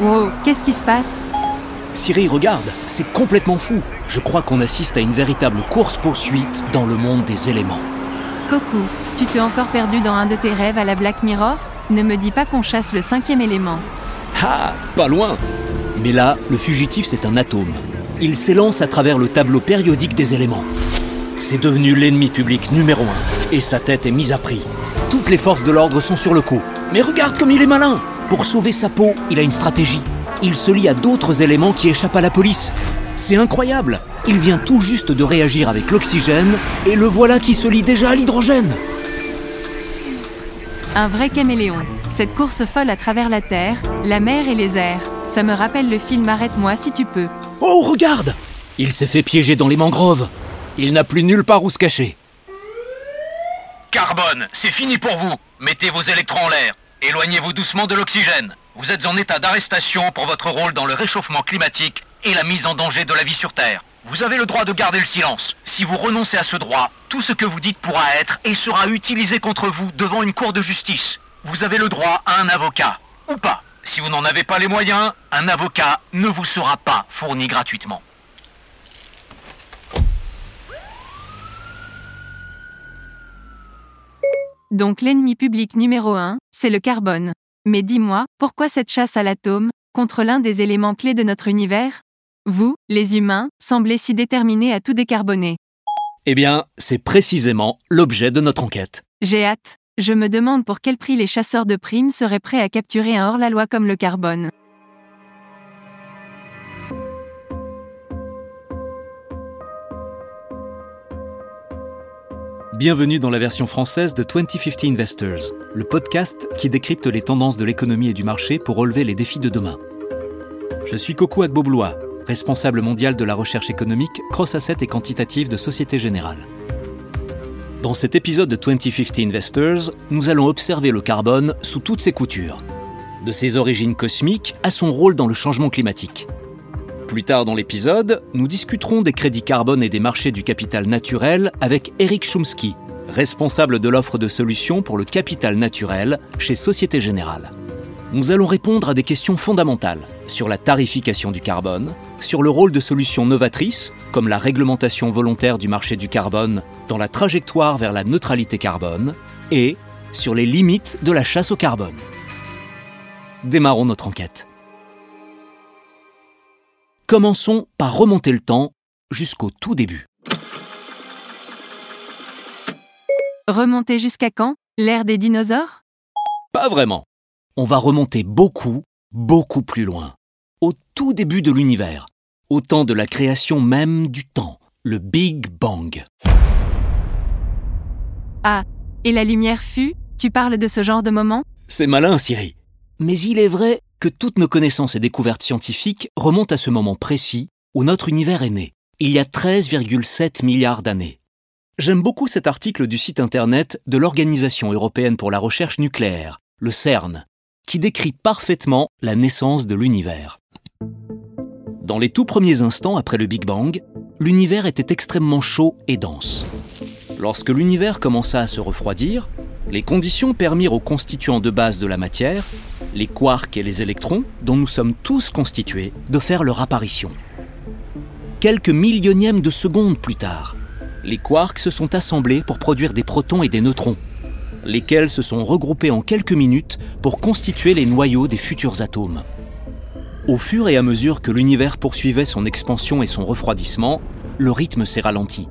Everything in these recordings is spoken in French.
Wow, qu'est-ce qui se passe? Siri, regarde, c'est complètement fou. Je crois qu'on assiste à une véritable course-poursuite dans le monde des éléments. Coco, tu t'es encore perdu dans un de tes rêves à la Black Mirror? Ne me dis pas qu'on chasse le cinquième élément. Ah, pas loin Mais là, le fugitif, c'est un atome. Il s'élance à travers le tableau périodique des éléments. C'est devenu l'ennemi public numéro un, et sa tête est mise à prix. Toutes les forces de l'ordre sont sur le coup. Mais regarde comme il est malin Pour sauver sa peau, il a une stratégie. Il se lie à d'autres éléments qui échappent à la police. C'est incroyable Il vient tout juste de réagir avec l'oxygène, et le voilà qui se lie déjà à l'hydrogène Un vrai caméléon. Cette course folle à travers la terre, la mer et les airs. Ça me rappelle le film Arrête-moi si tu peux. Oh, regarde Il s'est fait piéger dans les mangroves. Il n'a plus nulle part où se cacher. Carbone, c'est fini pour vous. Mettez vos électrons en l'air. Éloignez-vous doucement de l'oxygène. Vous êtes en état d'arrestation pour votre rôle dans le réchauffement climatique et la mise en danger de la vie sur Terre. Vous avez le droit de garder le silence. Si vous renoncez à ce droit, tout ce que vous dites pourra être et sera utilisé contre vous devant une cour de justice. Vous avez le droit à un avocat. Ou pas. Si vous n'en avez pas les moyens, un avocat ne vous sera pas fourni gratuitement. Donc l'ennemi public numéro 1, c'est le carbone. Mais dis-moi, pourquoi cette chasse à l'atome, contre l'un des éléments clés de notre univers? Vous, les humains, semblez si déterminés à tout décarboner. Eh bien, c'est précisément l'objet de notre enquête. J'ai hâte. Je me demande pour quel prix les chasseurs de primes seraient prêts à capturer un hors-la-loi comme le carbone. Bienvenue dans la version française de 2050 Investors, le podcast qui décrypte les tendances de l'économie et du marché pour relever les défis de demain. Je suis Coco Agboblois, responsable mondial de la recherche économique, cross-asset et quantitative de Société Générale. Dans cet épisode de 2050 Investors, nous allons observer le carbone sous toutes ses coutures, de ses origines cosmiques à son rôle dans le changement climatique. Plus tard dans l'épisode, nous discuterons des crédits carbone et des marchés du capital naturel avec Eric Chomsky, responsable de l'offre de solutions pour le capital naturel chez Société Générale. Nous allons répondre à des questions fondamentales sur la tarification du carbone, sur le rôle de solutions novatrices comme la réglementation volontaire du marché du carbone dans la trajectoire vers la neutralité carbone et sur les limites de la chasse au carbone. Démarrons notre enquête. Commençons par remonter le temps jusqu'au tout début. Remonter jusqu'à quand? L'ère des dinosaures? Pas vraiment. On va remonter beaucoup, beaucoup plus loin. Au tout début de l'univers, au temps de la création même du temps, le Big Bang. Ah, et la lumière fut? Tu parles de ce genre de moment? C'est malin, Siri. Mais il est vrai toutes nos connaissances et découvertes scientifiques remontent à ce moment précis où notre univers est né, il y a 13,7 milliards d'années. J'aime beaucoup cet article du site internet de l'Organisation européenne pour la recherche nucléaire, le CERN, qui décrit parfaitement la naissance de l'univers. Dans les tout premiers instants après le Big Bang, l'univers était extrêmement chaud et dense. Lorsque l'univers commença à se refroidir, les conditions permirent aux constituants de base de la matière, les quarks et les électrons, dont nous sommes tous constitués, de faire leur apparition. Quelques millionièmes de secondes plus tard, les quarks se sont assemblés pour produire des protons et des neutrons, lesquels se sont regroupés en quelques minutes pour constituer les noyaux des futurs atomes. Au fur et à mesure que l'univers poursuivait son expansion et son refroidissement, le rythme s'est ralenti.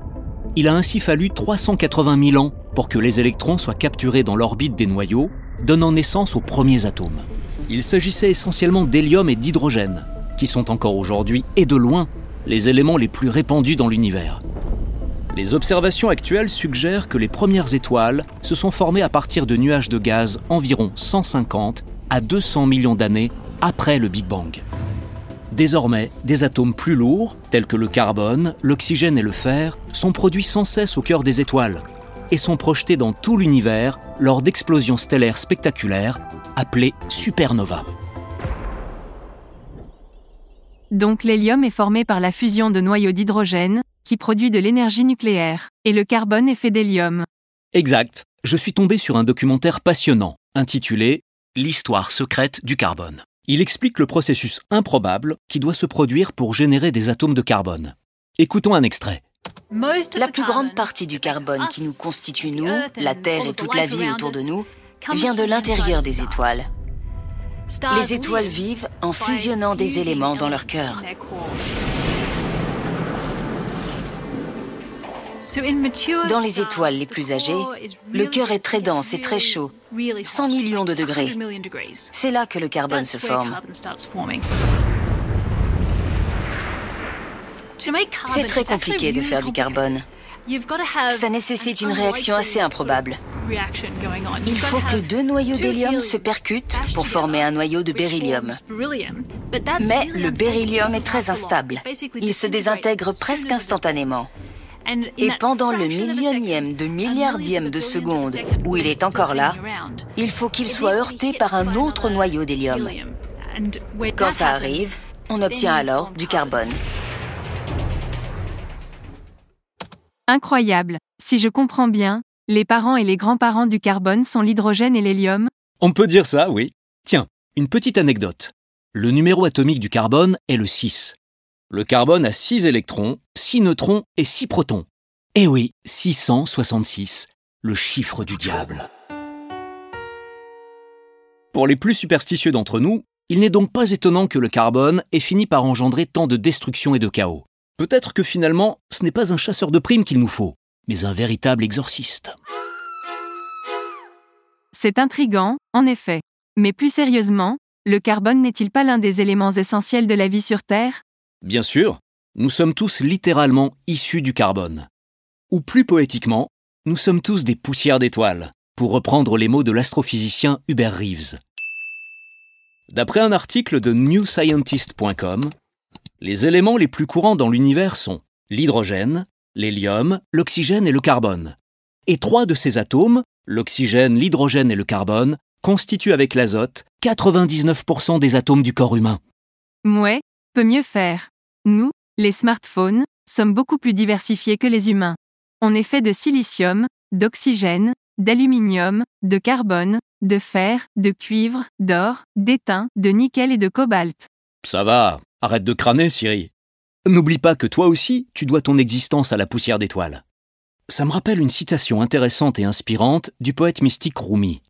Il a ainsi fallu 380 000 ans pour que les électrons soient capturés dans l'orbite des noyaux, donnant naissance aux premiers atomes. Il s'agissait essentiellement d'hélium et d'hydrogène, qui sont encore aujourd'hui, et de loin, les éléments les plus répandus dans l'univers. Les observations actuelles suggèrent que les premières étoiles se sont formées à partir de nuages de gaz environ 150 à 200 millions d'années après le Big Bang. Désormais, des atomes plus lourds, tels que le carbone, l'oxygène et le fer, sont produits sans cesse au cœur des étoiles et sont projetés dans tout l'univers lors d'explosions stellaires spectaculaires appelées supernovas. Donc l'hélium est formé par la fusion de noyaux d'hydrogène, qui produit de l'énergie nucléaire, et le carbone est fait d'hélium. Exact. Je suis tombé sur un documentaire passionnant, intitulé L'histoire secrète du carbone. Il explique le processus improbable qui doit se produire pour générer des atomes de carbone. Écoutons un extrait. La plus grande partie du carbone qui nous constitue, nous, la Terre et toute la vie autour de nous, vient de l'intérieur des étoiles. Les étoiles vivent en fusionnant des éléments dans leur cœur. Dans les étoiles les plus âgées, le cœur est très dense et très chaud, 100 millions de degrés. C'est là que le carbone se forme. C'est très compliqué de faire du carbone. Ça nécessite une réaction assez improbable. Il faut que deux noyaux d'hélium se percutent pour former un noyau de beryllium. Mais le beryllium est très instable. Il se désintègre presque instantanément. Et pendant le millionième de milliardième de seconde où il est encore là, il faut qu'il soit heurté par un autre noyau d'hélium. Quand ça arrive, on obtient alors du carbone. Incroyable. Si je comprends bien, les parents et les grands-parents du carbone sont l'hydrogène et l'hélium On peut dire ça, oui. Tiens, une petite anecdote. Le numéro atomique du carbone est le 6. Le carbone a 6 électrons, 6 neutrons et 6 protons. Eh oui, 666, le chiffre du diable. Pour les plus superstitieux d'entre nous, il n'est donc pas étonnant que le carbone ait fini par engendrer tant de destruction et de chaos. Peut-être que finalement, ce n'est pas un chasseur de primes qu'il nous faut, mais un véritable exorciste. C'est intrigant, en effet. Mais plus sérieusement, le carbone n'est-il pas l'un des éléments essentiels de la vie sur Terre? Bien sûr, nous sommes tous littéralement issus du carbone. Ou plus poétiquement, nous sommes tous des poussières d'étoiles, pour reprendre les mots de l'astrophysicien Hubert Reeves. D'après un article de newscientist.com, les éléments les plus courants dans l'univers sont l'hydrogène, l'hélium, l'oxygène et le carbone. Et trois de ces atomes, l'oxygène, l'hydrogène et le carbone, constituent avec l'azote 99% des atomes du corps humain. Mouais, peut mieux faire. Nous, les smartphones, sommes beaucoup plus diversifiés que les humains. On est fait de silicium, d'oxygène, d'aluminium, de carbone, de fer, de cuivre, d'or, d'étain, de nickel et de cobalt. Ça va, Arrête de crâner, Siri. N'oublie pas que toi aussi, tu dois ton existence à la poussière d'étoiles. Ça me rappelle une citation intéressante et inspirante du poète mystique Rumi.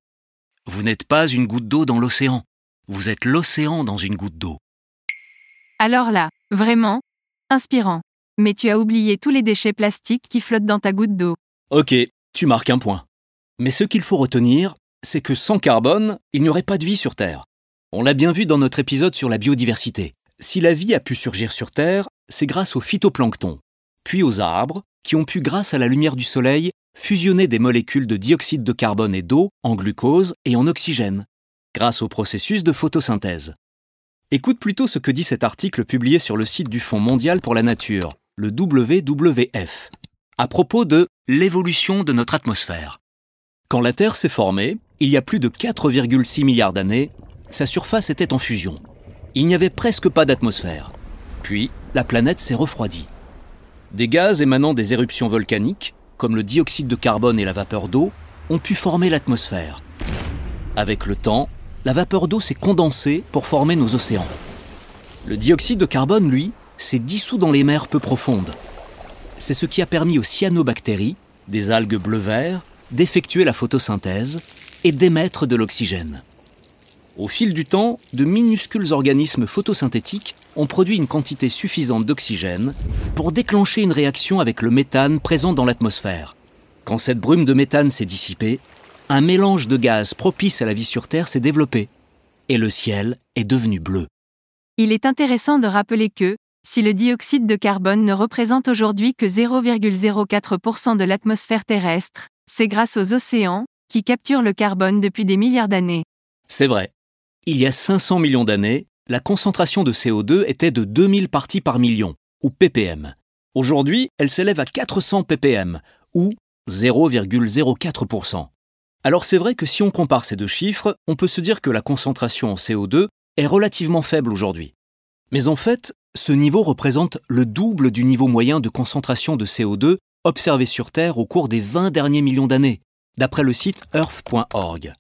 Vous n'êtes pas une goutte d'eau dans l'océan, vous êtes l'océan dans une goutte d'eau. Alors là, vraiment, inspirant. Mais tu as oublié tous les déchets plastiques qui flottent dans ta goutte d'eau. Ok, tu marques un point. Mais ce qu'il faut retenir, c'est que sans carbone, il n'y aurait pas de vie sur Terre. On l'a bien vu dans notre épisode sur la biodiversité. Si la vie a pu surgir sur Terre, c'est grâce au phytoplancton, puis aux arbres, qui ont pu, grâce à la lumière du soleil, fusionner des molécules de dioxyde de carbone et d'eau en glucose et en oxygène, grâce au processus de photosynthèse. Écoute plutôt ce que dit cet article publié sur le site du Fonds mondial pour la nature, le WWF, à propos de l'évolution de notre atmosphère. Quand la Terre s'est formée, il y a plus de 4,6 milliards d'années, sa surface était en fusion il n'y avait presque pas d'atmosphère. Puis, la planète s'est refroidie. Des gaz émanant des éruptions volcaniques, comme le dioxyde de carbone et la vapeur d'eau, ont pu former l'atmosphère. Avec le temps, la vapeur d'eau s'est condensée pour former nos océans. Le dioxyde de carbone, lui, s'est dissous dans les mers peu profondes. C'est ce qui a permis aux cyanobactéries, des algues bleu-vert, d'effectuer la photosynthèse et d'émettre de l'oxygène. Au fil du temps, de minuscules organismes photosynthétiques ont produit une quantité suffisante d'oxygène pour déclencher une réaction avec le méthane présent dans l'atmosphère. Quand cette brume de méthane s'est dissipée, un mélange de gaz propice à la vie sur Terre s'est développé, et le ciel est devenu bleu. Il est intéressant de rappeler que, si le dioxyde de carbone ne représente aujourd'hui que 0,04% de l'atmosphère terrestre, c'est grâce aux océans, qui capturent le carbone depuis des milliards d'années. C'est vrai, il y a 500 millions d'années, la concentration de CO2 était de 2000 parties par million, ou ppm. Aujourd'hui, elle s'élève à 400 ppm, ou 0,04%. Alors c'est vrai que si on compare ces deux chiffres, on peut se dire que la concentration en CO2 est relativement faible aujourd'hui. Mais en fait, ce niveau représente le double du niveau moyen de concentration de CO2 observé sur Terre au cours des 20 derniers millions d'années, d'après le site earth.org.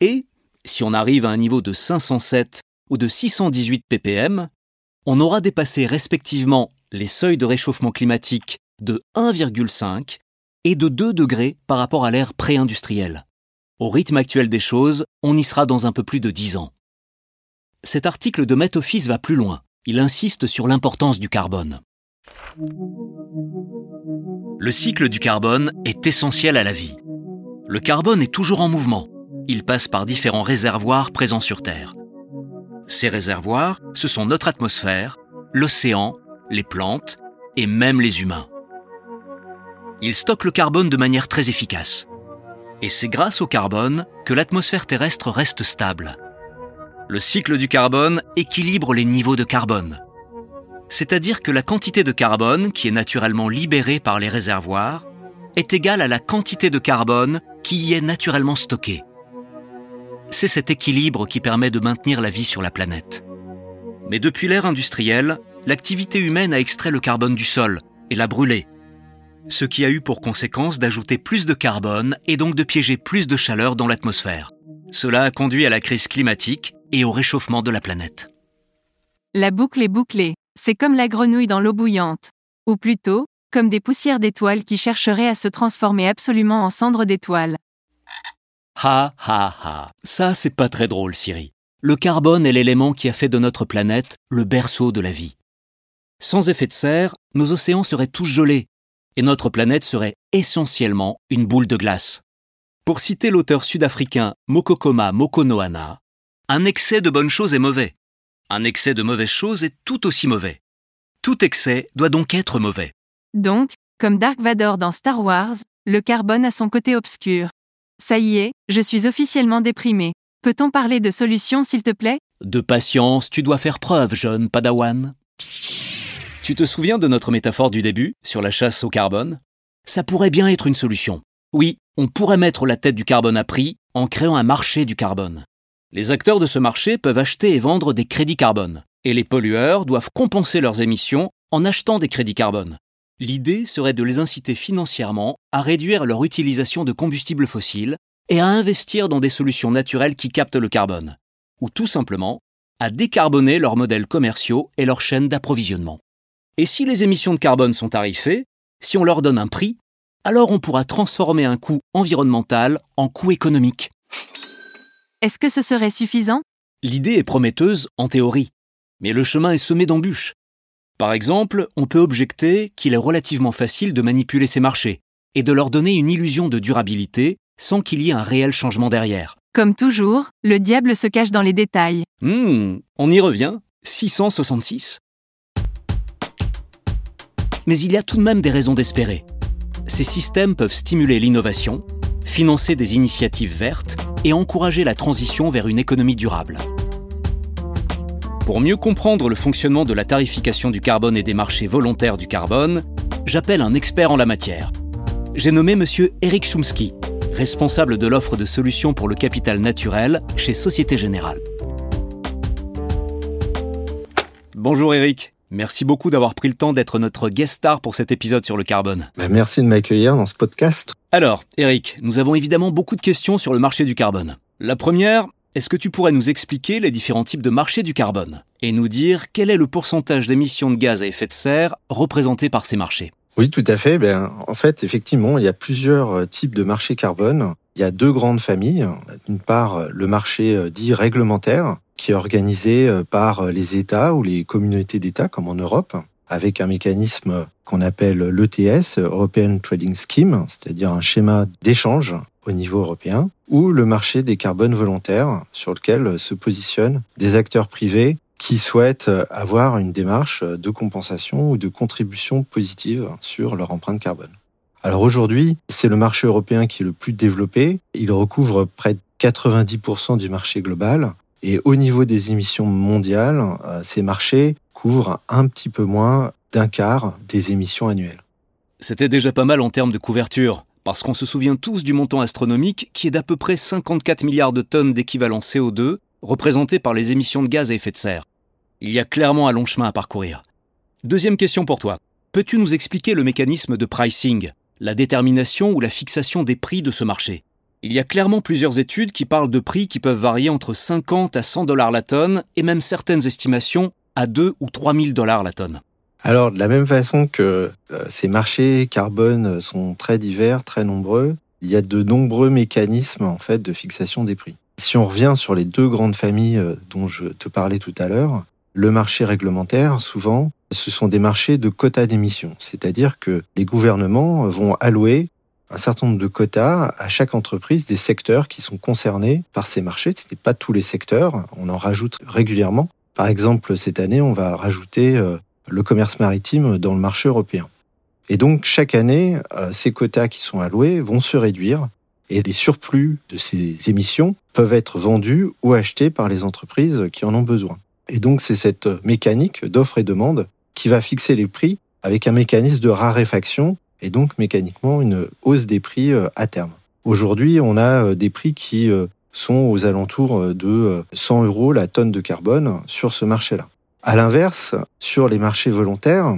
Et si on arrive à un niveau de 507 ou de 618 ppm, on aura dépassé respectivement les seuils de réchauffement climatique de 1,5 et de 2 degrés par rapport à l'ère pré-industrielle. Au rythme actuel des choses, on y sera dans un peu plus de 10 ans. Cet article de Met Office va plus loin. Il insiste sur l'importance du carbone. Le cycle du carbone est essentiel à la vie. Le carbone est toujours en mouvement. Il passe par différents réservoirs présents sur Terre. Ces réservoirs, ce sont notre atmosphère, l'océan, les plantes et même les humains. Ils stockent le carbone de manière très efficace. Et c'est grâce au carbone que l'atmosphère terrestre reste stable. Le cycle du carbone équilibre les niveaux de carbone. C'est-à-dire que la quantité de carbone qui est naturellement libérée par les réservoirs est égale à la quantité de carbone qui y est naturellement stockée. C'est cet équilibre qui permet de maintenir la vie sur la planète. Mais depuis l'ère industrielle, l'activité humaine a extrait le carbone du sol et l'a brûlé, ce qui a eu pour conséquence d'ajouter plus de carbone et donc de piéger plus de chaleur dans l'atmosphère. Cela a conduit à la crise climatique et au réchauffement de la planète. La boucle est bouclée, c'est comme la grenouille dans l'eau bouillante. Ou plutôt, comme des poussières d'étoiles qui chercheraient à se transformer absolument en cendres d'étoiles. Ha ha ha, ça c'est pas très drôle, Siri. Le carbone est l'élément qui a fait de notre planète le berceau de la vie. Sans effet de serre, nos océans seraient tous gelés, et notre planète serait essentiellement une boule de glace. Pour citer l'auteur sud-africain Mokokoma Mokonoana, un excès de bonnes choses est mauvais. Un excès de mauvaises choses est tout aussi mauvais. Tout excès doit donc être mauvais. Donc, comme Dark Vador dans Star Wars, le carbone a son côté obscur. Ça y est, je suis officiellement déprimé. Peut-on parler de solution, s'il te plaît? De patience, tu dois faire preuve, jeune Padawan. Tu te souviens de notre métaphore du début, sur la chasse au carbone? Ça pourrait bien être une solution. Oui, on pourrait mettre la tête du carbone à prix en créant un marché du carbone. Les acteurs de ce marché peuvent acheter et vendre des crédits carbone, et les pollueurs doivent compenser leurs émissions en achetant des crédits carbone. L'idée serait de les inciter financièrement à réduire leur utilisation de combustibles fossiles et à investir dans des solutions naturelles qui captent le carbone, ou tout simplement à décarboner leurs modèles commerciaux et leurs chaînes d'approvisionnement. Et si les émissions de carbone sont tarifées, si on leur donne un prix, alors on pourra transformer un coût environnemental en coût économique. Est-ce que ce serait suffisant? L'idée est prometteuse en théorie, mais le chemin est semé d'embûches. Par exemple, on peut objecter qu'il est relativement facile de manipuler ces marchés et de leur donner une illusion de durabilité sans qu'il y ait un réel changement derrière. Comme toujours, le diable se cache dans les détails. Hmm, on y revient. 666 mais il y a tout de même des raisons d'espérer. Ces systèmes peuvent stimuler l'innovation, financer des initiatives vertes et encourager la transition vers une économie durable. Pour mieux comprendre le fonctionnement de la tarification du carbone et des marchés volontaires du carbone, j'appelle un expert en la matière. J'ai nommé M. Eric Chumsky, responsable de l'offre de solutions pour le capital naturel chez Société Générale. Bonjour Eric. Merci beaucoup d'avoir pris le temps d'être notre guest star pour cet épisode sur le carbone. Ben, merci de m'accueillir dans ce podcast. Alors, Eric, nous avons évidemment beaucoup de questions sur le marché du carbone. La première, est-ce que tu pourrais nous expliquer les différents types de marchés du carbone et nous dire quel est le pourcentage d'émissions de gaz à effet de serre représenté par ces marchés? Oui, tout à fait. Ben, en fait, effectivement, il y a plusieurs euh, types de marchés carbone. Il y a deux grandes familles. D'une part, le marché euh, dit réglementaire, qui est organisé euh, par les États ou les communautés d'États, comme en Europe, avec un mécanisme qu'on appelle l'ETS, European Trading Scheme, c'est-à-dire un schéma d'échange au niveau européen, ou le marché des carbones volontaires, sur lequel se positionnent des acteurs privés qui souhaitent avoir une démarche de compensation ou de contribution positive sur leur empreinte carbone. Alors aujourd'hui, c'est le marché européen qui est le plus développé. Il recouvre près de 90% du marché global et au niveau des émissions mondiales, euh, ces marchés couvrent un petit peu moins d'un quart des émissions annuelles. C'était déjà pas mal en termes de couverture, parce qu'on se souvient tous du montant astronomique qui est d'à peu près 54 milliards de tonnes d'équivalent CO2, représenté par les émissions de gaz à effet de serre. Il y a clairement un long chemin à parcourir. Deuxième question pour toi. Peux-tu nous expliquer le mécanisme de pricing, la détermination ou la fixation des prix de ce marché? Il y a clairement plusieurs études qui parlent de prix qui peuvent varier entre 50 à 100 dollars la tonne et même certaines estimations à 2 ou 3 000 dollars la tonne. Alors, de la même façon que euh, ces marchés carbone sont très divers, très nombreux, il y a de nombreux mécanismes en fait de fixation des prix. Si on revient sur les deux grandes familles euh, dont je te parlais tout à l'heure, le marché réglementaire, souvent, ce sont des marchés de quotas d'émissions, c'est-à-dire que les gouvernements vont allouer un certain nombre de quotas à chaque entreprise des secteurs qui sont concernés par ces marchés. Ce n'est pas tous les secteurs, on en rajoute régulièrement. Par exemple, cette année, on va rajouter euh, le commerce maritime dans le marché européen. Et donc, chaque année, euh, ces quotas qui sont alloués vont se réduire et les surplus de ces émissions peuvent être vendus ou achetés par les entreprises qui en ont besoin. Et donc, c'est cette mécanique d'offre et demande qui va fixer les prix avec un mécanisme de raréfaction et donc mécaniquement une hausse des prix euh, à terme. Aujourd'hui, on a euh, des prix qui sont aux alentours de 100 euros la tonne de carbone sur ce marché-là. À l'inverse, sur les marchés volontaires,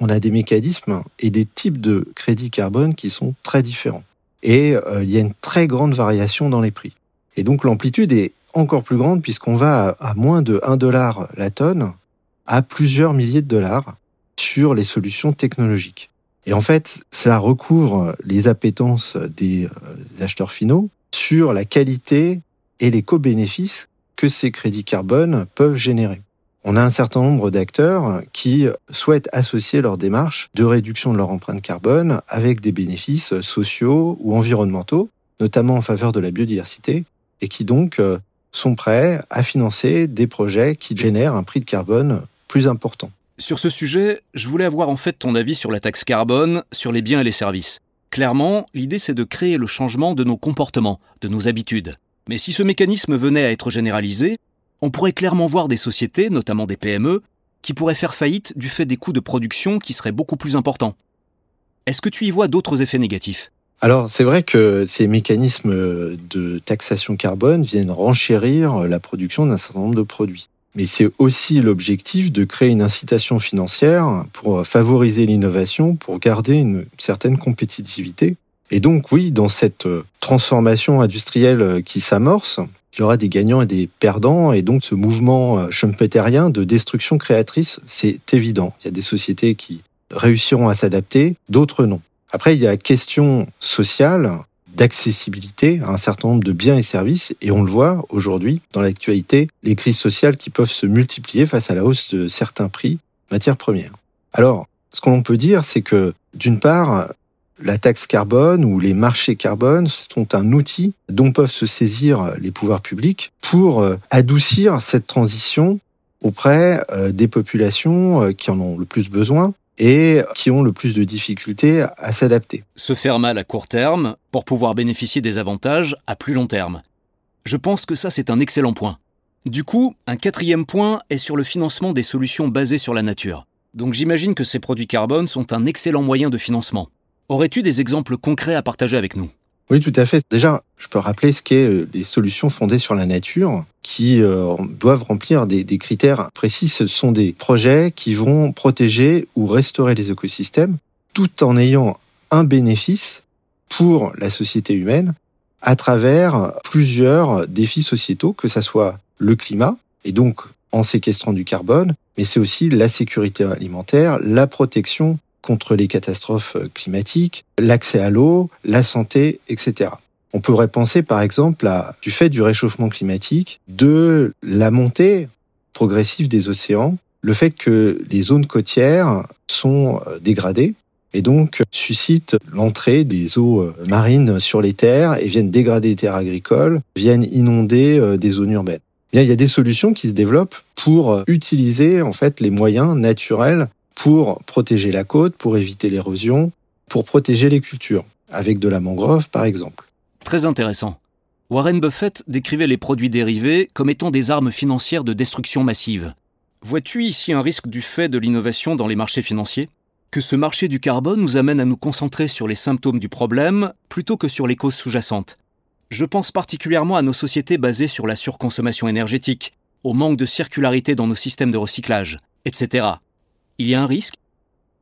on a des mécanismes et des types de crédits carbone qui sont très différents. Et il y a une très grande variation dans les prix. Et donc l'amplitude est encore plus grande puisqu'on va à, moins de 1 dollar la tonne à plusieurs milliers de dollars sur les solutions technologiques. Et en fait, cela recouvre les appétences des euh, acheteurs finaux sur la qualité et les co-bénéfices que ces crédits carbone peuvent générer. On a un certain nombre d'acteurs qui souhaitent associer leur démarche de réduction de leur empreinte carbone avec des bénéfices sociaux ou environnementaux, notamment en faveur de la biodiversité, et qui donc euh, sont prêts à financer des projets qui génèrent un prix de carbone plus important. Sur ce sujet, je voulais avoir en fait ton avis sur la taxe carbone, sur les biens et les services. Clairement, l'idée c'est de créer le changement de nos comportements, de nos habitudes. Mais si ce mécanisme venait à être généralisé, on pourrait clairement voir des sociétés, notamment des PME, qui pourraient faire faillite du fait des coûts de production qui seraient beaucoup plus importants. Est-ce que tu y vois d'autres effets négatifs? Alors, c'est vrai que ces mécanismes de taxation carbone viennent renchérir la production d'un certain nombre de produits mais c'est aussi l'objectif de créer une incitation financière pour favoriser l'innovation, pour garder une certaine compétitivité. Et donc oui, dans cette transformation industrielle qui s'amorce, il y aura des gagnants et des perdants, et donc ce mouvement schumpeterien de destruction créatrice, c'est évident. Il y a des sociétés qui réussiront à s'adapter, d'autres non. Après, il y a la question sociale d'accessibilité à un certain nombre de biens et services. Et on le voit aujourd'hui dans l'actualité, les crises sociales qui peuvent se multiplier face à la hausse de certains prix matières premières. Alors, ce qu'on peut dire, c'est que d'une part, la taxe carbone ou les marchés carbone sont un outil dont peuvent se saisir les pouvoirs publics pour euh, adoucir cette transition auprès euh, des populations euh, qui en ont le plus besoin et qui ont le plus de difficultés à s'adapter. Se faire mal à court terme pour pouvoir bénéficier des avantages à plus long terme. Je pense que ça c'est un excellent point. Du coup, un quatrième point est sur le financement des solutions basées sur la nature. Donc j'imagine que ces produits carbone sont un excellent moyen de financement. Aurais-tu des exemples concrets à partager avec nous? Oui, tout à fait. Déjà, je peux rappeler ce qu'est euh, les solutions fondées sur la nature qui euh, doivent remplir des, des, critères précis. Ce sont des projets qui vont protéger ou restaurer les écosystèmes tout en ayant un bénéfice pour la société humaine à travers plusieurs défis sociétaux, que ce soit le climat, et donc en séquestrant du carbone, mais c'est aussi la sécurité alimentaire, la protection contre les catastrophes climatiques, l'accès à l'eau, la santé, etc. On pourrait penser par exemple à, du fait du réchauffement climatique, de la montée progressive des océans, le fait que les zones côtières sont euh, dégradées et donc suscitent l'entrée des eaux euh, marines sur les terres et viennent dégrader les terres agricoles, viennent inonder euh, des zones urbaines. Bien, il y a des solutions qui se développent pour utiliser en fait les moyens naturels pour protéger la côte, pour éviter l'érosion, pour protéger les cultures, avec de la mangrove par exemple. Très intéressant. Warren Buffett décrivait les produits dérivés comme étant des armes financières de destruction massive. Vois-tu ici un risque du fait de l'innovation dans les marchés financiers? Que ce marché du carbone nous amène à nous concentrer sur les symptômes du problème plutôt que sur les causes sous-jacentes. Je pense particulièrement à nos sociétés basées sur la surconsommation énergétique, au manque de circularité dans nos systèmes de recyclage, etc. Il y a un risque?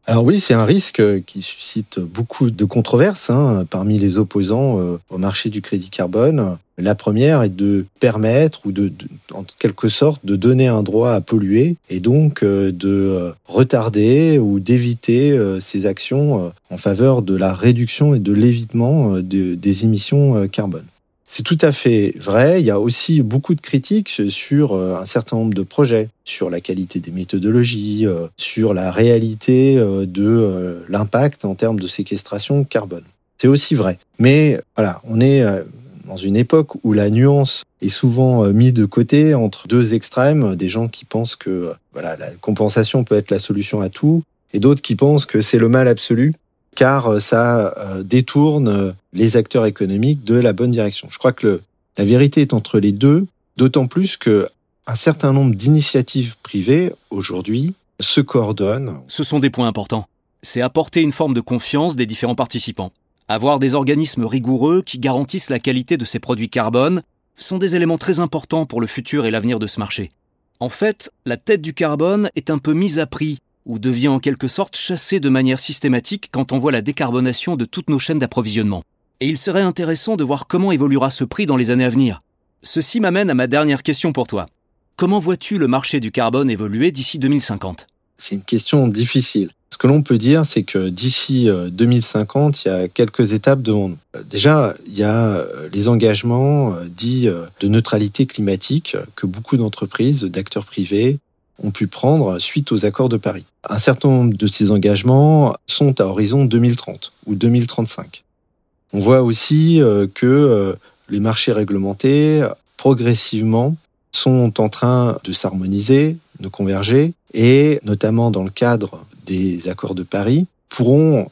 Alors oui, c'est un risque qui suscite beaucoup de controverses hein, parmi les opposants euh, au marché du crédit carbone. La première est de permettre ou de, en quelque sorte de donner un droit à polluer et donc euh, de euh, retarder ou d'éviter ces actions en faveur de la réduction et de l'évitement des émissions carbone. C'est tout à fait vrai. Il y a aussi beaucoup de critiques sur euh, un certain nombre de projets, sur la qualité des méthodologies, euh, sur la réalité euh, de l'impact en termes de séquestration carbone. C'est aussi vrai. Mais voilà, on est dans une époque où la nuance est souvent mise de côté entre deux extrêmes, des gens qui pensent que voilà, la compensation peut être la solution à tout, et d'autres qui pensent que c'est le mal absolu car euh, ça euh, détourne euh, les acteurs économiques de la bonne direction. Je crois que la vérité est entre les deux, d'autant plus que un certain nombre d'initiatives privées aujourd'hui se coordonnent. Ce sont des points importants. C'est apporter une forme de confiance des différents participants. Avoir des organismes rigoureux qui garantissent la qualité de ces produits carbone sont des éléments très importants pour le futur et l'avenir de ce marché. En fait, la tête du carbone est un peu mise à prix ou devient en quelque sorte chassé de manière systématique quand on voit la décarbonation de toutes nos chaînes d'approvisionnement. Et il serait intéressant de voir comment évoluera ce prix dans les années à venir. Ceci m'amène à ma dernière question pour toi. Comment vois-tu le marché du carbone évoluer d'ici 2050 C'est une question difficile. Ce que l'on peut dire, c'est que d'ici 2050, euh, il y a quelques étapes devant. Euh, déjà, il y a euh, les engagements dits de neutralité climatique que beaucoup d'entreprises, d'acteurs privés ont pu prendre suite aux accords de Paris. Un certain nombre de ces engagements sont à horizon 2030 ou 2035. On voit aussi euh, que euh, les marchés réglementés, progressivement, sont en train de s'harmoniser, de converger, et notamment dans le cadre des accords de Paris, pourront,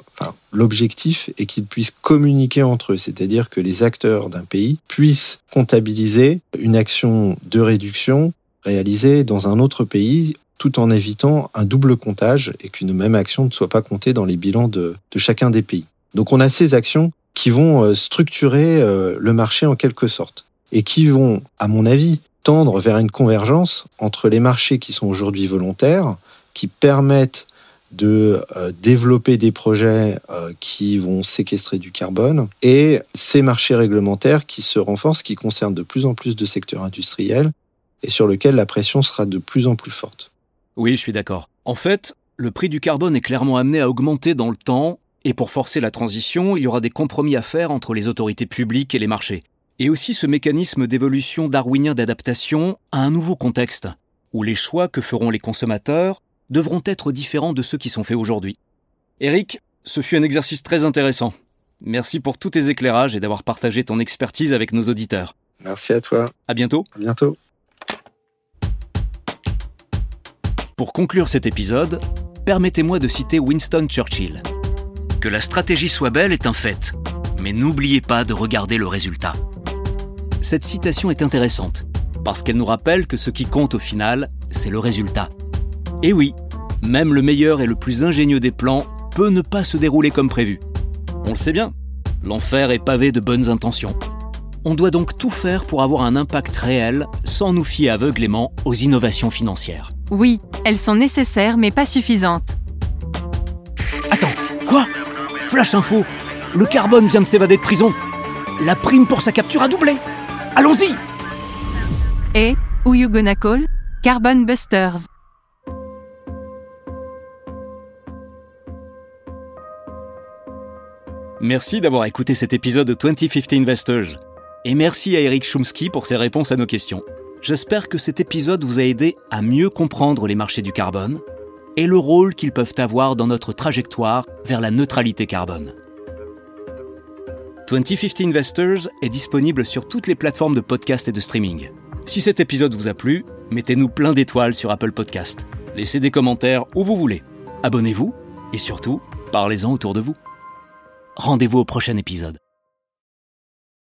l'objectif est qu'ils puissent communiquer entre eux, c'est-à-dire que les acteurs d'un pays puissent comptabiliser une action de réduction réalisée dans un autre pays tout en évitant un double comptage et qu'une même action ne soit pas comptée dans les bilans de, chacun des pays. Donc on a ces actions qui vont euh, structurer euh, le marché en quelque sorte et qui vont, à mon avis, tendre vers une convergence entre les marchés qui sont aujourd'hui volontaires, qui permettent de euh, développer des projets qui vont séquestrer du carbone et ces marchés réglementaires qui se renforcent, qui concernent de plus en plus de secteurs industriels et sur lequel la pression sera de plus en plus forte. Oui, je suis d'accord. En fait, le prix du carbone est clairement amené à augmenter dans le temps, et pour forcer la transition, il y aura des compromis à faire entre les autorités publiques et les marchés. Et aussi ce mécanisme d'évolution darwinien d'adaptation à un nouveau contexte, où les choix que feront les consommateurs devront être différents de ceux qui sont faits aujourd'hui. Eric, ce fut un exercice très intéressant. Merci pour tous tes éclairages et d'avoir partagé ton expertise avec nos auditeurs. Merci à toi. À bientôt. À bientôt. Pour conclure cet épisode, permettez-moi de citer Winston Churchill. Que la stratégie soit belle est un fait, mais n'oubliez pas de regarder le résultat. Cette citation est intéressante, parce qu'elle nous rappelle que ce qui compte au final, c'est le résultat. Et oui, même le meilleur et le plus ingénieux des plans peut ne pas se dérouler comme prévu. On le sait bien, l'enfer est pavé de bonnes intentions. On doit donc tout faire pour avoir un impact réel sans nous fier aveuglément aux innovations financières. Oui, elles sont nécessaires mais pas suffisantes. Attends, quoi? Flash info Le carbone vient de s'évader de prison. La prime pour sa capture a doublé. Allons-y Et, who you gonna call? Carbon Busters. Merci d'avoir écouté cet épisode de 2050 Investors. Et merci à Eric Chomsky pour ses réponses à nos questions. J'espère que cet épisode vous a aidé à mieux comprendre les marchés du carbone et le rôle qu'ils peuvent avoir dans notre trajectoire vers la neutralité carbone. 2050 Investors est disponible sur toutes les plateformes de podcast et de streaming. Si cet épisode vous a plu, mettez-nous plein d'étoiles sur Apple Podcast. Laissez des commentaires où vous voulez. Abonnez-vous et surtout, parlez-en autour de vous. Rendez-vous au prochain épisode.